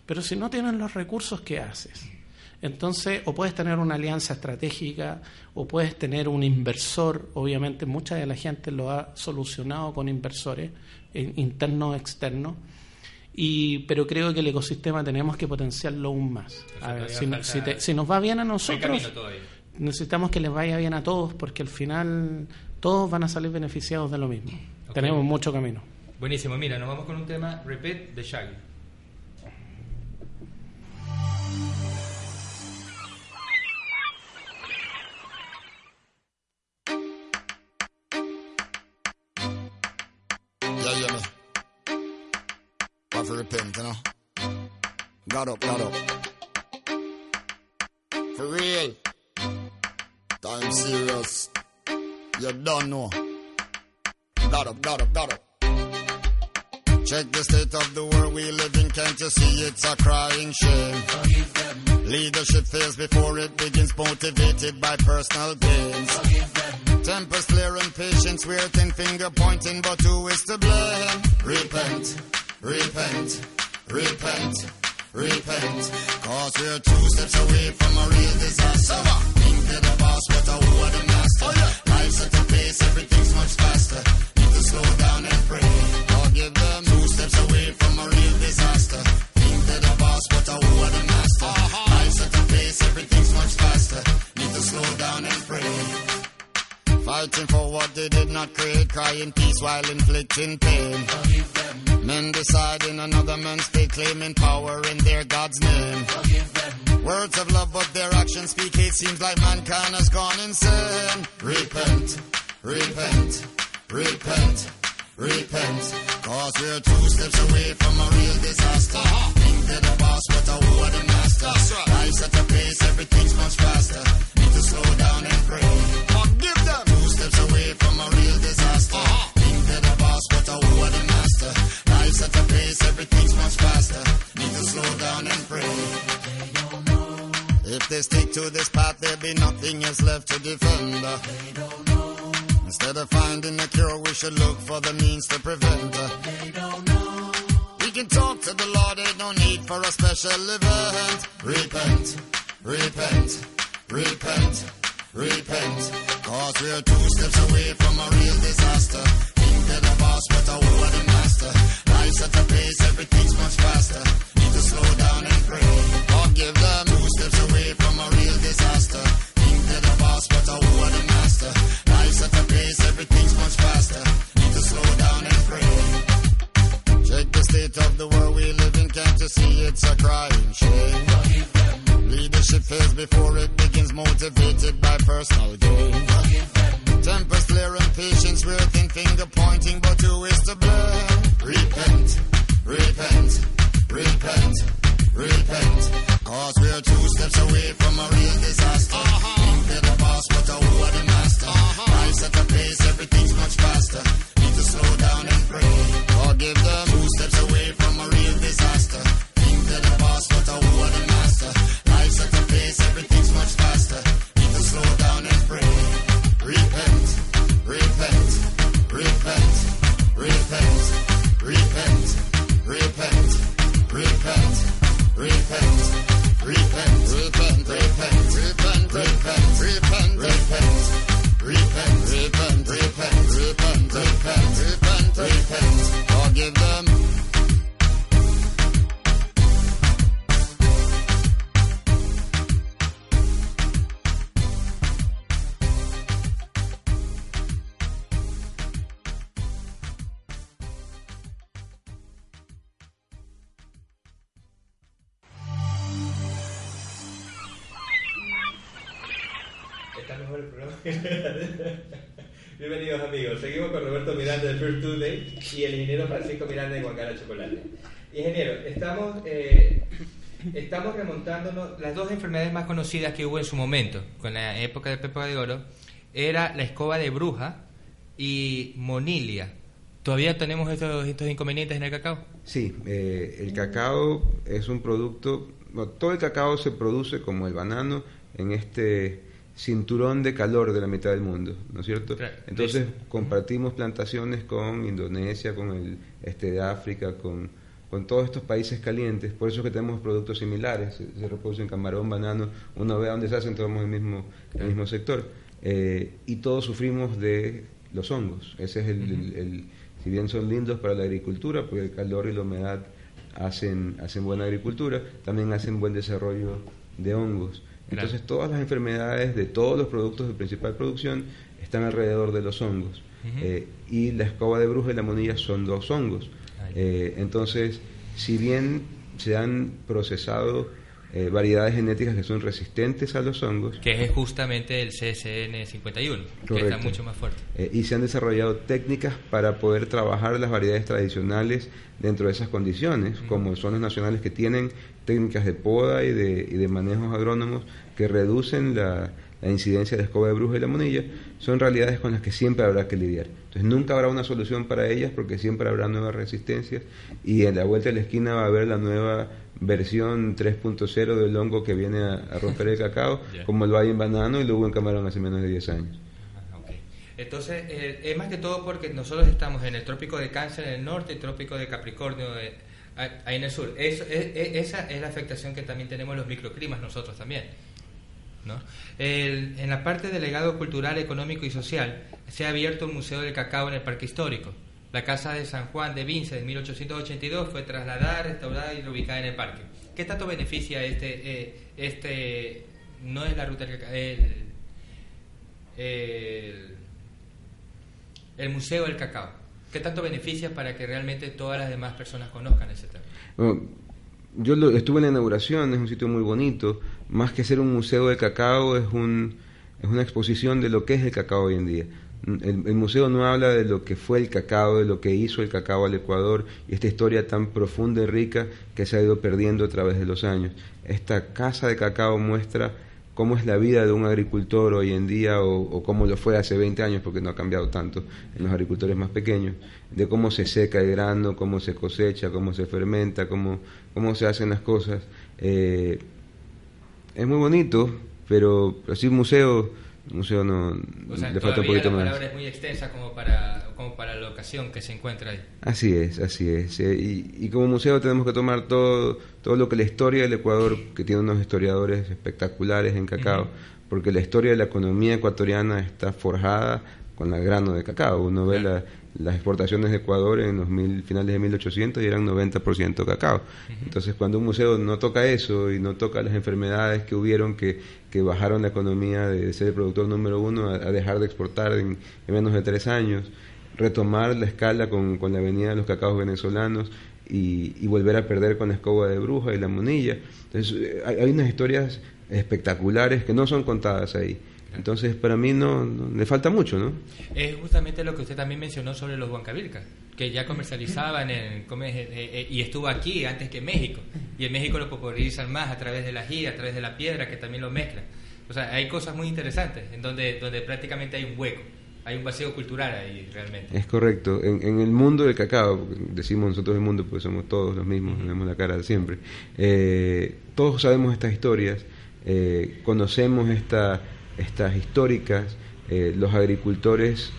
[SPEAKER 7] Pero si no tienen los recursos, ¿qué haces? Entonces, o puedes tener una alianza estratégica, o puedes tener un inversor, obviamente mucha de la gente lo ha solucionado con inversores, internos o externos, y, pero creo que el ecosistema tenemos que potenciarlo aún más. A ver, si, no- si te- si nos va bien a nosotros. Necesitamos que les vaya bien a todos porque al final todos van a salir beneficiados de lo mismo. Tenemos mucho camino.
[SPEAKER 6] Buenísimo, mira, nos vamos con un tema, Repeat, de Shaggy.
[SPEAKER 10] Repent, you know? God up, God up. For real. Time serious. You don't know. God up, God up, God up. Check the state of the world we live in, can't you see it's a crying shame? Leadership fails before it begins, motivated by personal gains. Tempers clear and patience, we're thin finger pointing, but who is to blame? Repent, repent, repent, repent. Cause we're two steps away from a real disaster. The boss, but who are the master? Life's at a pace, everything's much faster. Need to slow down and pray. Forgive them, two steps away from a real disaster. Think the boss, but who are the master? Life's at a pace, everything's much faster. Need to slow down and pray. Fighting for what they did not create, crying peace while inflicting pain. Men deciding another man's fate, claiming power in their God's name. Words of love, but their actions speak hate. Seems like mankind has gone insane. Repent, repent, repent, repent. Cause we're two steps away from a real disaster. Think they're the boss, but who are the master? Life's at a pace, everything's much faster. Need to slow down and pray. Forgive them. Two steps away from a real disaster. Think they're the boss, but who are the master? Life's at a pace, everything's much faster. Need to slow down and pray. If they stick to this path, there'll be nothing else left to defend. Instead of finding a cure, we should look for the means to prevent. We can talk to the Lord, ain't no need for a special event. Repent, repent, repent, repent. Cause we're two steps away from a real disaster. Think they're the boss, but who are the master? Life's a pace, everything's much faster. Need to slow down and pray. Forgive them, two steps away from a real disaster. The the master? Life's a pace, everything's much faster. Need to slow down and pray. Check the state of the world we live in, can't you see it's a crying shame? Leadership fails before it begins, motivated by personal gain. Clear and patience, we're finger pointing, but who is to blame? Repent, repent, repent, repent. Cause we're two steps away from a real disaster. Think
[SPEAKER 6] arrancamos el programa. [laughs] Bienvenidos amigos, seguimos con Roberto Miranda de First Tuesday y el ingeniero Francisco Miranda de Guacara Chocolate. Ingeniero, estamos, eh, estamos remontándonos, las dos enfermedades más conocidas que hubo en su momento, con la época de Pepa de Oro, era la escoba de bruja y monilia. ¿Todavía tenemos estos, estos inconvenientes en el cacao?
[SPEAKER 8] Sí, eh, el cacao es un producto, todo el cacao se produce como el banano en este cinturón de calor de la mitad del mundo, ¿no es cierto?
[SPEAKER 6] Claro.
[SPEAKER 8] Entonces compartimos plantaciones con Indonesia, con el este de África, con, con todos estos países calientes, por eso es que tenemos productos similares, se, se reproducen camarón, banano, uno ve a dónde se hacen, todos el mismo, el mismo sector, Eh, y todos sufrimos de los hongos, ese es el, el- el- si bien son lindos para la agricultura, porque el calor y la humedad hacen, hacen buena agricultura, también hacen buen desarrollo de hongos. Entonces todas las enfermedades de todos los productos de principal producción están alrededor de los hongos. Eh, y la escoba de bruja y la monilla son dos hongos. Eh, entonces, si bien se han procesado eh, variedades genéticas que son resistentes a los hongos,
[SPEAKER 6] Que es justamente el CSN51, que está
[SPEAKER 8] Correcto.
[SPEAKER 6] mucho más fuerte.
[SPEAKER 8] eh, y se han desarrollado técnicas para poder trabajar las variedades tradicionales dentro de esas condiciones, como zonas nacionales que tienen técnicas de poda y de, y de manejos agrónomos que reducen la, la incidencia de escoba de bruja y la monilla, son realidades con las que siempre habrá que lidiar. Entonces nunca habrá una solución para ellas porque siempre habrá nuevas resistencias y en la vuelta de la esquina va a haber la nueva versión 3.0 del hongo que viene a, a romper el cacao, [laughs] como lo hay en banano y lo hubo en camarón hace menos de 10 años.
[SPEAKER 6] Entonces, eh, es más que todo porque nosotros estamos en el trópico de Cáncer en el norte y trópico de Capricornio eh, ahí en el sur. Eso, es- es- esa es la afectación que también tenemos los microclimas nosotros también. ¿No? El- en la parte del legado cultural, económico y social, se ha abierto un museo del cacao en el Parque Histórico. La Casa de San Juan de Vince de 1882 fue trasladada, restaurada y reubicada en el parque. ¿Qué tanto beneficia este, eh, este no es la ruta del cacao, el, el, el Museo del Cacao? ¿Qué tanto beneficia para que realmente todas las demás personas conozcan ese tema?
[SPEAKER 8] Bueno, yo lo- estuve en la inauguración, es un sitio muy bonito. Más que ser un museo de cacao, es, un, es una exposición de lo que es el cacao hoy en día. El, museo no habla de lo que fue el cacao, de lo que hizo el cacao al Ecuador y esta historia tan profunda y rica que se ha ido perdiendo a través de los años. Esta casa de cacao muestra cómo es la vida de un agricultor hoy en día o, o cómo lo fue hace 20 años, porque no ha cambiado tanto en los agricultores más pequeños, de cómo se seca el grano, cómo se cosecha, cómo se fermenta, cómo, cómo se hacen las cosas. Eh, es muy bonito, pero así un museo, museo no,
[SPEAKER 6] O sea,
[SPEAKER 8] le falta un poquito
[SPEAKER 6] la
[SPEAKER 8] más.
[SPEAKER 6] palabra es muy extensa como para, como para la ocasión que se encuentra ahí.
[SPEAKER 8] Así es, así es. eh, y, y como museo tenemos que tomar todo, todo lo que la historia del Ecuador, que tiene unos historiadores espectaculares en cacao, porque la historia de la economía ecuatoriana está forjada con el grano de cacao. Uno ve la- las exportaciones de Ecuador en los mil, finales de 1800 y eran 90% cacao. Entonces, cuando un museo no toca eso y no toca las enfermedades que hubieron que, que bajaron la economía de ser el productor número uno a, a dejar de exportar en, en menos de tres años, retomar la escala con, con la venida de los cacaos venezolanos y, y volver a perder con la escoba de bruja y la monilla. Entonces, eh, hay, hay unas historias espectaculares que no son contadas ahí. Entonces, para mí no, no- le falta mucho, ¿no?
[SPEAKER 6] Es justamente lo que usted también mencionó sobre los huancavilcas, que ya comercializaban en, come- eh, eh, y estuvo aquí antes que México. Y en México lo popularizan más a través del ají, a través de la piedra, que también lo mezclan. O sea, hay cosas muy interesantes en donde, donde prácticamente hay un hueco, hay un vacío cultural ahí realmente.
[SPEAKER 8] Es correcto. En, en el mundo del cacao, porque decimos nosotros el mundo, pues somos todos los mismos, tenemos la cara de siempre. eh, todos sabemos estas historias, eh, conocemos esta, estas históricas. eh, los agricultores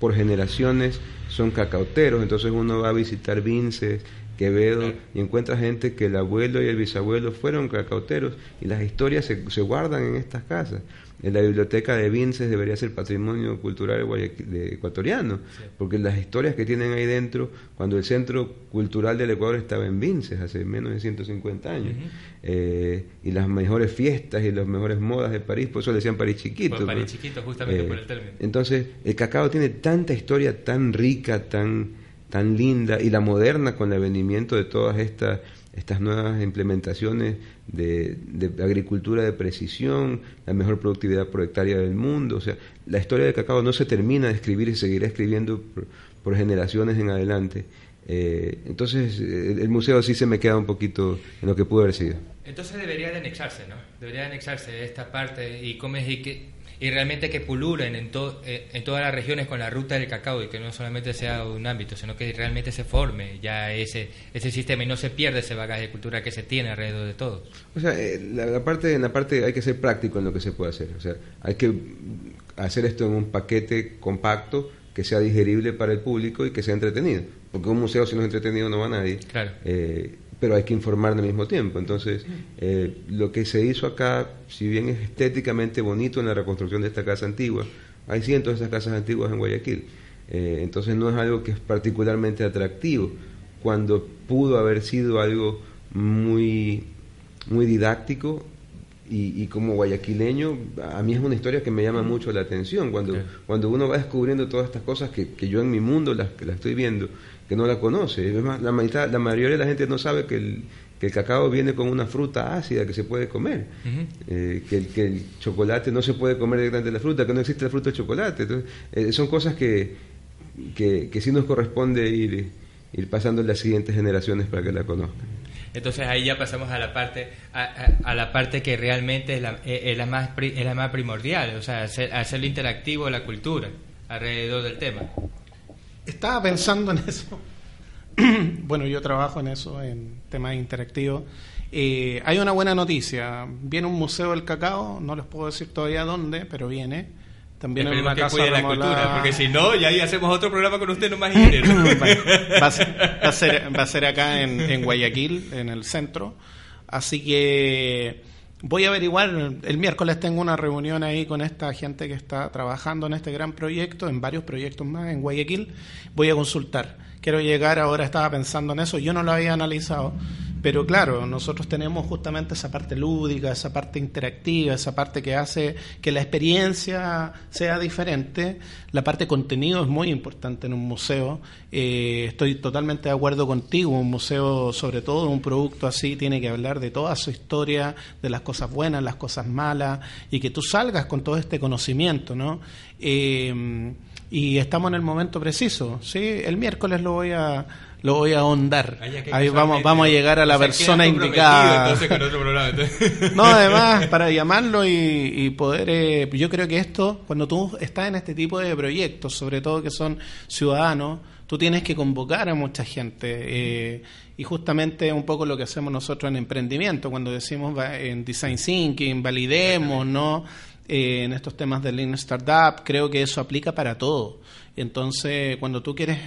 [SPEAKER 8] por generaciones son cacauteros, entonces uno va a visitar Vinces, Quevedo y encuentra gente que el abuelo y el bisabuelo fueron cacauteros y las historias se, se guardan en estas casas. En la biblioteca de Vinces debería ser patrimonio cultural de- ecuatoriano, porque las historias que tienen ahí dentro, cuando el centro cultural del Ecuador estaba en Vinces hace menos de 150 años, eh, y las mejores fiestas y las mejores modas de París, por eso le decían París chiquito.
[SPEAKER 6] Por París chiquito, justamente
[SPEAKER 8] Eh,
[SPEAKER 6] por el término.
[SPEAKER 8] entonces, el cacao tiene tanta historia tan rica, tan, tan linda, y la moderna con el venimiento de todas estas estas nuevas implementaciones de, agricultura de precisión, la mejor productividad proyectaria del mundo. O sea, la historia del cacao no se termina de escribir y seguirá escribiendo por, generaciones en adelante. Eh, entonces, eh, el museo sí se me queda un poquito en lo que pudo haber sido.
[SPEAKER 6] Entonces debería de anexarse, ¿no? Debería de anexarse esta parte y cómo es y que y realmente que pululen en, eh, en todas las regiones con la ruta del cacao y que no solamente sea un ámbito, sino que realmente se forme ya ese, ese sistema y no se pierda ese bagaje de cultura que se tiene alrededor de todo.
[SPEAKER 8] O sea, eh, la, parte, en la parte hay que ser práctico en lo que se puede hacer. O sea, hay que hacer esto en un paquete compacto que sea digerible para el público y que sea entretenido. Porque un museo si no es entretenido no va nadie.
[SPEAKER 6] Claro.
[SPEAKER 8] Eh, pero hay que informar al mismo tiempo. Entonces, eh, lo que se hizo acá, si bien es estéticamente bonito en la reconstrucción de esta casa antigua, hay cientos de esas casas antiguas en Guayaquil. Eh, entonces no es algo que es particularmente atractivo, cuando pudo haber sido algo muy, muy didáctico y, como guayaquileño, a mí es una historia que me llama mucho la atención, cuando, cuando uno va descubriendo todas estas cosas que, que yo en mi mundo las, las estoy viendo que no la conoce. la, mitad, la mayoría de la gente no sabe que el, que el cacao viene con una fruta ácida que se puede comer, eh, que, el, que, el, chocolate no se puede comer directamente de la fruta, que no existe la fruta de chocolate. Entonces, eh, son cosas que, que, que, sí nos corresponde ir, ir pasando en las siguientes generaciones para que la conozcan.
[SPEAKER 6] Entonces ahí ya pasamos a la parte a, la parte que realmente es la, es la, más es la más primordial, o sea, hacer, hacerlo interactivo la cultura alrededor del tema.
[SPEAKER 7] Estaba pensando en eso. [clears throat] bueno, yo trabajo en eso, en temas interactivos. Eh, hay una buena noticia. Viene un museo del cacao, no les puedo decir todavía dónde, pero viene. También en una casa
[SPEAKER 6] la cultura, porque si no, ya ahí hacemos otro programa con usted nomás [laughs] dinero.
[SPEAKER 7] va, a ser, va, a ser, va a ser acá en, en Guayaquil, en el centro. Así que Voy a averiguar, el miércoles tengo una reunión ahí con esta gente que está trabajando en este gran proyecto, en varios proyectos más en Guayaquil. Voy a consultar. Quiero llegar, ahora estaba pensando en eso, yo no lo había analizado, pero claro, nosotros tenemos justamente esa parte lúdica, esa parte interactiva, esa parte que hace que la experiencia sea diferente. La parte contenido es muy importante en un museo. Eh, estoy totalmente de acuerdo contigo. Un museo, sobre todo un producto así, tiene que hablar de toda su historia, de las cosas buenas, las cosas malas, y que tú salgas con todo este conocimiento, ¿no? Eh, y estamos en el momento preciso, ¿sí? El miércoles lo voy a lo voy a ahondar. Ahí vamos, vamos a llegar a la persona indicada. no, además, [laughs] para llamarlo y, poder... Eh, yo creo que esto, cuando tú estás en este tipo de proyectos, sobre todo que son ciudadanos, tú tienes que convocar a mucha gente. Eh, y justamente un poco lo que hacemos nosotros en emprendimiento, cuando decimos en design thinking, validemos, ¿no? Eh, en estos temas de Lean Startup, creo que eso aplica para todo. Entonces, cuando tú quieres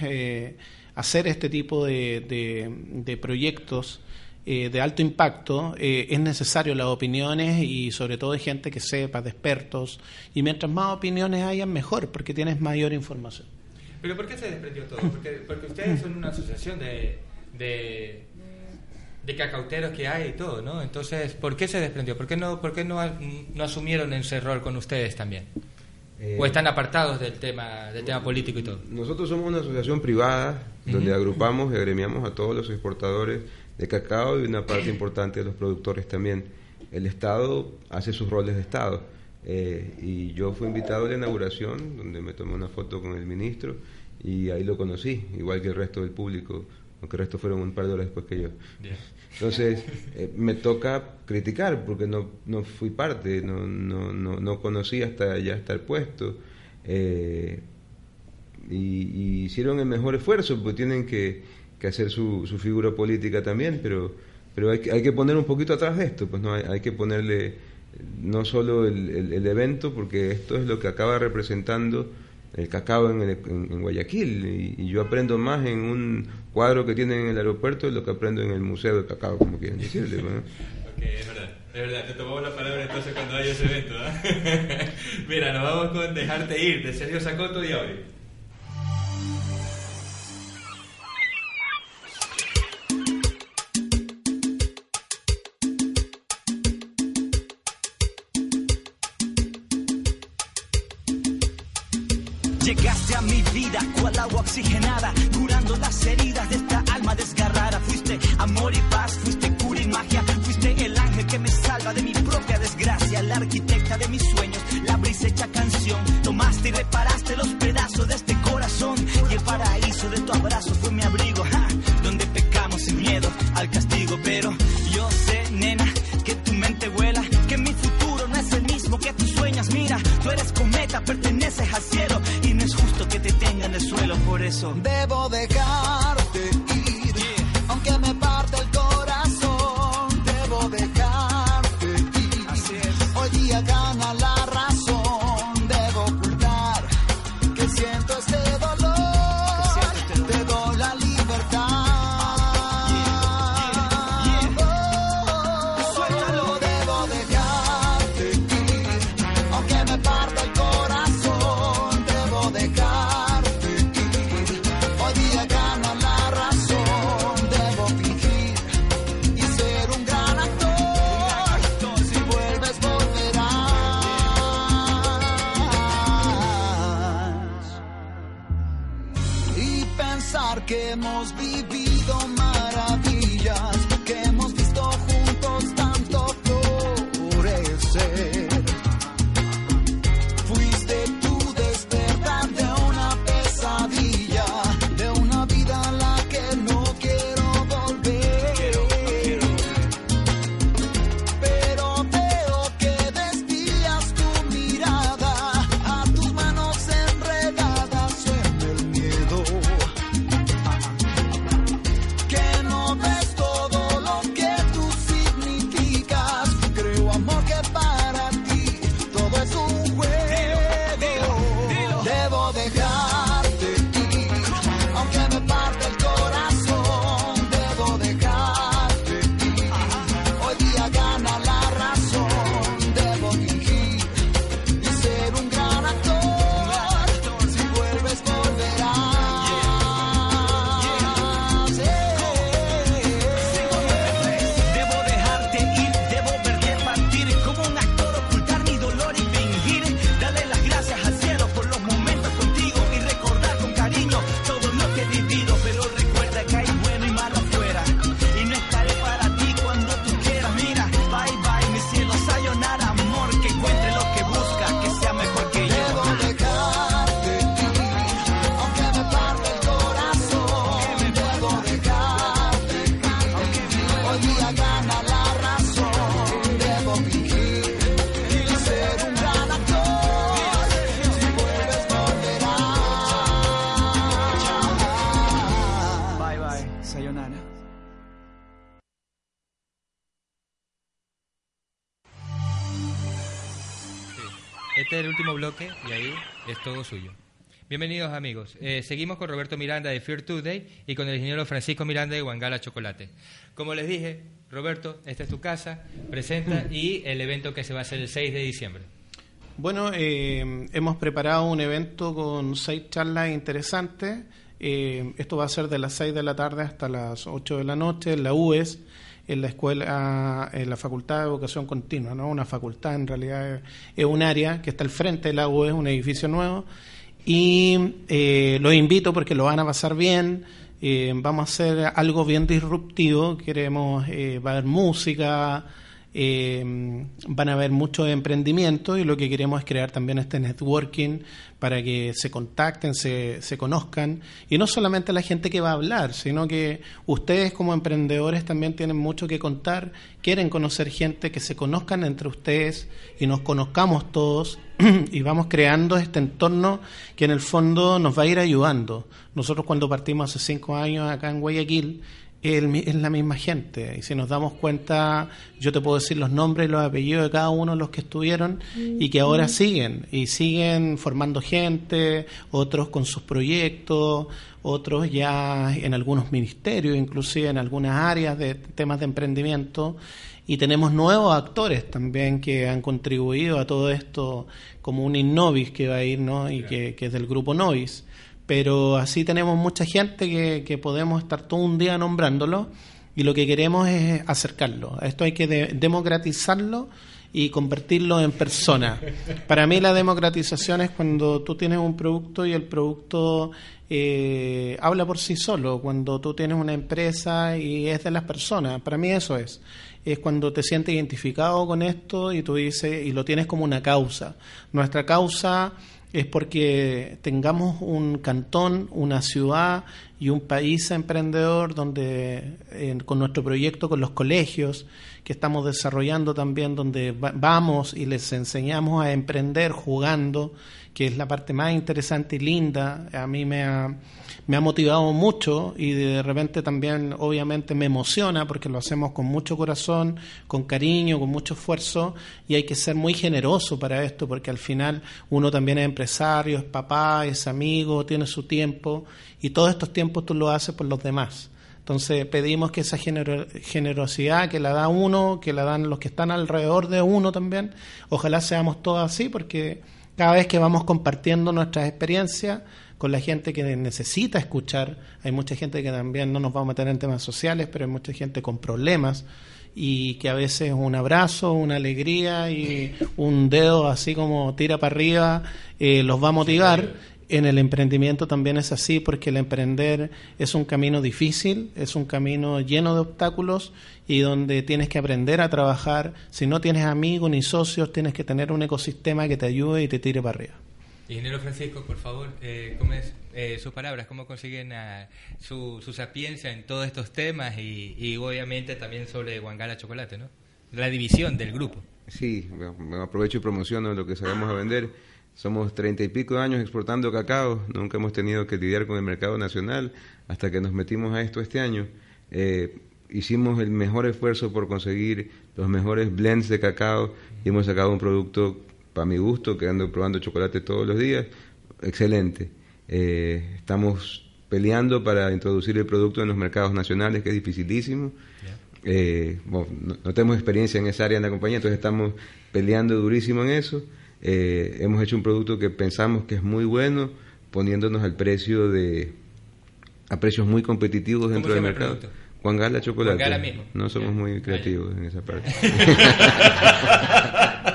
[SPEAKER 7] hacer este tipo de, de, proyectos eh, de alto impacto, eh, es necesario las opiniones y sobre todo de gente que sepa, de expertos. Y mientras más opiniones hayan, mejor, porque tienes mayor información.
[SPEAKER 6] ¿Pero por qué se desprendió todo? Porque, ustedes son una asociación de, de, de, cacauteros que hay y todo, ¿no? Entonces, ¿por qué se desprendió? ¿Por qué no, por qué no, no asumieron ese rol con ustedes también? Eh, ¿O están apartados del tema, del tema político y todo?
[SPEAKER 8] Nosotros somos una asociación privada donde agrupamos y agremiamos a todos los exportadores de cacao y una parte importante de los productores también. El Estado hace sus roles de Estado. Eh, y yo fui invitado a la inauguración, donde me tomé una foto con el ministro y ahí lo conocí, igual que el resto del público, aunque el resto fueron un par de horas después que yo. Entonces, eh, me toca criticar porque no, no fui parte, no, no, no, no conocí hasta ya estar puesto. Eh, y, hicieron el mejor esfuerzo, porque tienen que, que hacer su, su, figura política también, pero, pero hay, que, hay que poner un poquito atrás de esto, pues no hay, que ponerle no solo el, el, evento, porque esto es lo que acaba representando el cacao en, en, Guayaquil y, yo aprendo más en un cuadro que tienen en el aeropuerto de lo que aprendo en el Museo del Cacao, como quieren decirle. [laughs]
[SPEAKER 6] es verdad, es verdad, te tomamos la palabra entonces cuando haya ese evento. ¿ah? [laughs] Mira, nos vamos con Dejarte Ir, de Sergio Sacoto y Auri.
[SPEAKER 11] Llegaste a mi vida cual agua oxigenada, curando las heridas de esta alma desgarrada. Fuiste amor y paz, fuiste
[SPEAKER 12] cura y magia, fuiste el ángel que me salva de mi propia desgracia, la arquitecta de mis sueños, la brisa hecha canción. Tomaste y reparaste los pedazos de este corazón y
[SPEAKER 13] el paraíso de tu abrazo fue mi abrigo, donde pecamos sin miedo al castigo, pero yo sé, nena, que tu mente vuela, que mi futuro no es el mismo que tus sueños. Mira, tú eres cometa, perteneces al cielo
[SPEAKER 12] Debo
[SPEAKER 14] dejar bloque y ahí es todo suyo. Bienvenidos amigos. Eh, seguimos con Roberto Miranda de Fear Today y con el ingeniero Francisco Miranda de Guangala Chocolate. Como les dije, Roberto, esta es tu casa, presenta [laughs] y el evento que se va a hacer el 6 de diciembre.
[SPEAKER 7] Bueno, eh, hemos preparado un evento con seis charlas interesantes. Eh, esto va a ser de las 6 de la tarde hasta las 8 de la noche en la UES, en la escuela, en la Facultad de Educación Continua, ¿no? Una facultad en realidad es, es un área que está al frente de la UES, un edificio nuevo. Y eh, los invito porque lo van a pasar bien. eh, vamos a hacer algo bien disruptivo. Queremos, eh, va a haber música, eh, van a haber muchos emprendimientos y lo que queremos es crear también este networking para que se contacten, se, se conozcan y no solamente la gente que va a hablar, sino que ustedes como emprendedores también tienen mucho que contar, quieren conocer gente, que se conozcan entre ustedes y nos conozcamos todos [clears throat] y vamos creando este entorno que en el fondo nos va a ir ayudando. Nosotros cuando partimos hace cinco años acá en Guayaquil, el mi- es la misma gente. Y si nos damos cuenta, yo te puedo decir los nombres y los apellidos de cada uno de los que estuvieron y que ahora siguen. Y siguen formando gente, otros con sus proyectos, otros ya en algunos ministerios, inclusive en algunas áreas de temas de emprendimiento. Y tenemos nuevos actores también que han contribuido a todo esto, como un Innovis que va a ir, ¿no? Y que, que es del grupo Novis pero así tenemos mucha gente que, que podemos estar todo un día nombrándolo y lo que queremos es acercarlo. Esto hay que de- democratizarlo y convertirlo en persona. Para mí la democratización es cuando tú tienes un producto y el producto eh, habla por sí solo, cuando tú tienes una empresa y es de las personas. Para mí eso es. Es cuando te sientes identificado con esto y tú dices, y lo tienes como una causa. Nuestra causa es porque tengamos un cantón, una ciudad y un país emprendedor donde con nuestro proyecto con los colegios que estamos desarrollando también donde va- vamos y les enseñamos a emprender jugando que es la parte más interesante y linda. A mí me ha, me ha motivado mucho y de repente también obviamente me emociona porque lo hacemos con mucho corazón, con cariño, con mucho esfuerzo y hay que ser muy generoso para esto porque al final uno también es empresario, es papá, es amigo, tiene su tiempo y todos estos tiempos tú lo haces por los demás. Entonces pedimos que esa genero- generosidad que la da uno, que la dan los que están alrededor de uno también, ojalá seamos todos así porque cada vez que vamos compartiendo nuestras experiencias con la gente que necesita escuchar, hay mucha gente que también no nos vamos a meter en temas sociales, pero hay mucha gente con problemas y que a veces un abrazo, una alegría y un dedo así como tira para arriba eh, los va a motivar En el emprendimiento también es así porque el emprender es un camino difícil, es un camino lleno de obstáculos y donde tienes que aprender a trabajar. Si no tienes amigos ni socios, tienes que tener un ecosistema que te ayude y te tire para arriba.
[SPEAKER 6] Ingeniero Francisco, por favor, eh, ¿cómo es eh, sus palabras? ¿Cómo consiguen ah, su, su sapiencia en todos estos temas y, y obviamente también sobre Guangala Chocolate, ¿no? La división del grupo.
[SPEAKER 8] Sí, bueno, aprovecho y promociono lo que sabemos a vender. Somos treinta y pico de años exportando cacao, nunca hemos tenido que lidiar con el mercado nacional hasta que nos metimos a esto este año. Eh, hicimos el mejor esfuerzo por conseguir los mejores blends de cacao y hemos sacado un producto, para mi gusto, que ando probando chocolate todos los días, excelente. Eh, estamos peleando para introducir el producto en los mercados nacionales, que es dificilísimo. Eh, bueno, no, no tenemos experiencia en esa área en la compañía, entonces estamos peleando durísimo en eso. Eh, hemos hecho un producto que pensamos que es muy bueno, poniéndonos al precio de a precios muy competitivos dentro
[SPEAKER 6] se
[SPEAKER 8] del
[SPEAKER 6] llama el
[SPEAKER 8] mercado.
[SPEAKER 6] producto?
[SPEAKER 8] Juan Gala Chocolate.
[SPEAKER 6] Juan Gala mismo.
[SPEAKER 8] No somos muy creativos en esa [laughs] parte. [laughs]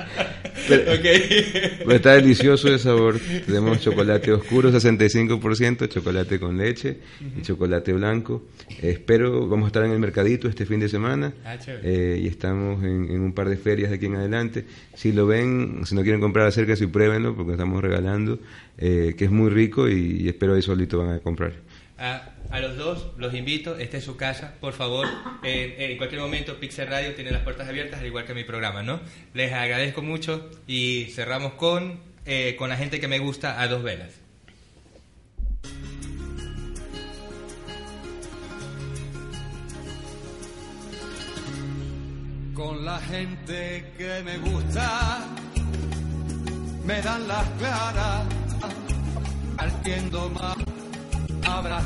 [SPEAKER 8] [laughs] Está delicioso de sabor. Tenemos chocolate oscuro 65%, chocolate con leche y chocolate blanco. Eh, espero, vamos a estar en el mercadito este fin de semana
[SPEAKER 6] Ah,
[SPEAKER 8] eh, y estamos en, en un par de ferias de aquí en adelante. Si lo ven, si no quieren comprar, acérquense y pruébenlo porque estamos regalando, eh, que es muy rico y, y espero ahí solito van a comprar.
[SPEAKER 6] A, los dos los invito, esta es su casa, por favor, eh, en cualquier momento Pixel Radio tiene las puertas abiertas, al igual que mi programa, ¿no? Les agradezco mucho y cerramos con, eh, con la gente que me gusta a dos velas.
[SPEAKER 11] con la gente que me gusta, me dan las claras, partiendo más.